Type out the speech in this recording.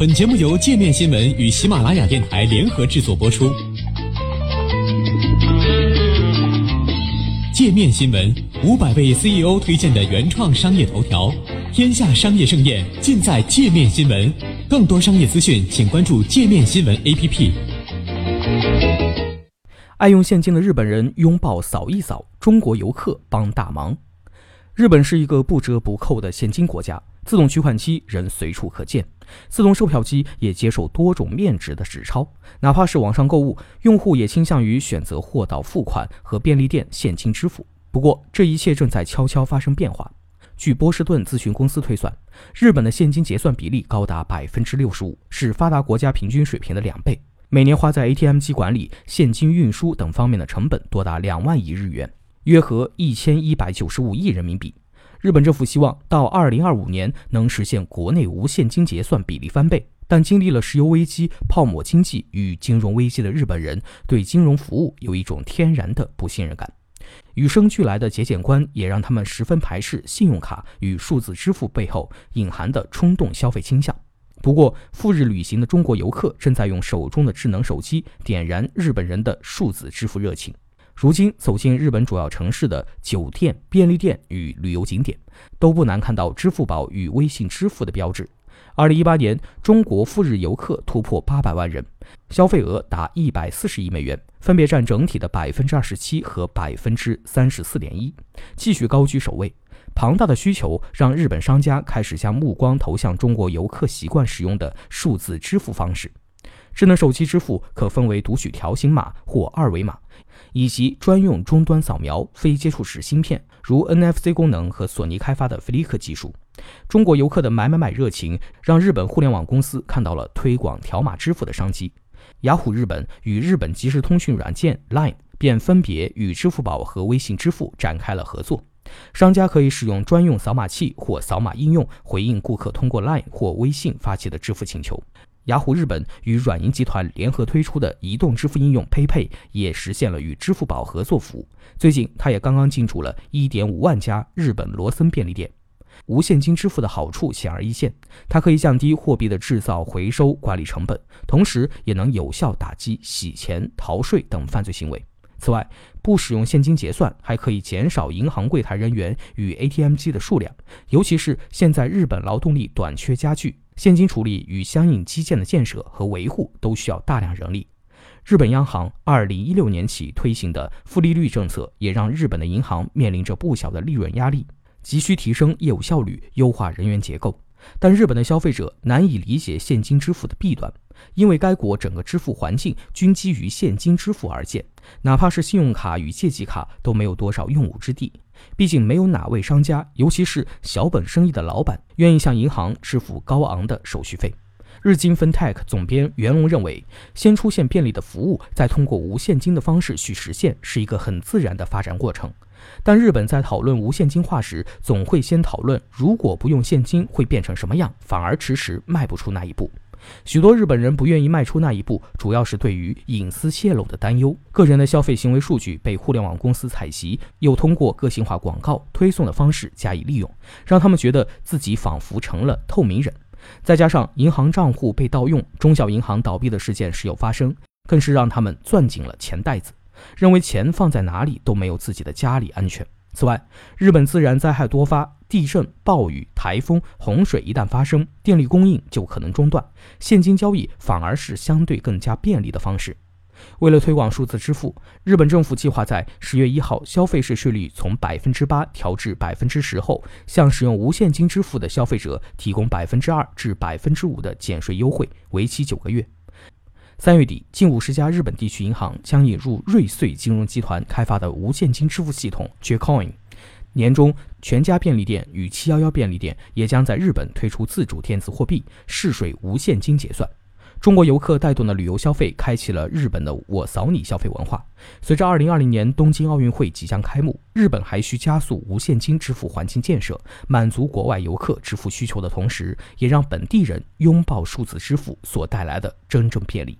本节目由界面新闻与喜马拉雅电台联合制作播出。界面新闻五百位 CEO 推荐的原创商业头条，天下商业盛宴尽在界面新闻。更多商业资讯，请关注界面新闻 APP。爱用现金的日本人拥抱扫一扫，中国游客帮大忙。日本是一个不折不扣的现金国家，自动取款机仍随处可见，自动售票机也接受多种面值的纸钞。哪怕是网上购物，用户也倾向于选择货到付款和便利店现金支付。不过，这一切正在悄悄发生变化。据波士顿咨询公司推算，日本的现金结算比例高达百分之六十五，是发达国家平均水平的两倍。每年花在 ATM 机管理、现金运输等方面的成本多达两万亿日元。约合一千一百九十五亿人民币。日本政府希望到二零二五年能实现国内无现金结算比例翻倍，但经历了石油危机、泡沫经济与金融危机的日本人对金融服务有一种天然的不信任感。与生俱来的节俭观也让他们十分排斥信用卡与数字支付背后隐含的冲动消费倾向。不过，赴日旅行的中国游客正在用手中的智能手机点燃日本人的数字支付热情。如今走进日本主要城市的酒店、便利店与旅游景点，都不难看到支付宝与微信支付的标志。二零一八年，中国赴日游客突破八百万人，消费额达一百四十亿美元，分别占整体的百分之二十七和百分之三十四点一，继续高居首位。庞大的需求让日本商家开始将目光投向中国游客习惯使用的数字支付方式。智能手机支付可分为读取条形码或二维码。以及专用终端扫描、非接触式芯片，如 NFC 功能和索尼开发的 Flick 技术。中国游客的买买买热情，让日本互联网公司看到了推广条码支付的商机。雅虎日本与日本即时通讯软件 Line 便分别与支付宝和微信支付展开了合作，商家可以使用专用扫码器或扫码应用回应顾客通过 Line 或微信发起的支付请求。雅虎日本与软银集团联合推出的移动支付应用 PayPay 也实现了与支付宝合作服务。最近，它也刚刚进驻了1.5万家日本罗森便利店。无现金支付的好处显而易见，它可以降低货币的制造、回收、管理成本，同时也能有效打击洗钱、逃税等犯罪行为。此外，不使用现金结算还可以减少银行柜台人员与 ATM 机的数量，尤其是现在日本劳动力短缺加剧。现金处理与相应基建的建设和维护都需要大量人力。日本央行二零一六年起推行的负利率政策，也让日本的银行面临着不小的利润压力，急需提升业务效率，优化人员结构。但日本的消费者难以理解现金支付的弊端，因为该国整个支付环境均基于现金支付而建，哪怕是信用卡与借记卡都没有多少用武之地。毕竟没有哪位商家，尤其是小本生意的老板，愿意向银行支付高昂的手续费。日经 FinTech 总编袁龙认为，先出现便利的服务，再通过无现金的方式去实现，是一个很自然的发展过程。但日本在讨论无现金化时，总会先讨论如果不用现金会变成什么样，反而迟迟迈不出那一步。许多日本人不愿意迈出那一步，主要是对于隐私泄露的担忧。个人的消费行为数据被互联网公司采集，又通过个性化广告推送的方式加以利用，让他们觉得自己仿佛成了透明人。再加上银行账户被盗用、中小银行倒闭的事件时有发生，更是让他们攥紧了钱袋子。认为钱放在哪里都没有自己的家里安全。此外，日本自然灾害多发，地震、暴雨、台风、洪水一旦发生，电力供应就可能中断，现金交易反而是相对更加便利的方式。为了推广数字支付，日本政府计划在十月一号消费税税率从百分之八调至百分之十后，向使用无现金支付的消费者提供百分之二至百分之五的减税优惠，为期九个月。三月底，近五十家日本地区银行将引入瑞穗金融集团开发的无现金支付系统 JCoin。年中，全家便利店与七幺幺便利店也将在日本推出自主电子货币，试水无现金结算。中国游客带动的旅游消费，开启了日本的“我扫你”消费文化。随着二零二零年东京奥运会即将开幕，日本还需加速无现金支付环境建设，满足国外游客支付需求的同时，也让本地人拥抱数字支付所带来的真正便利。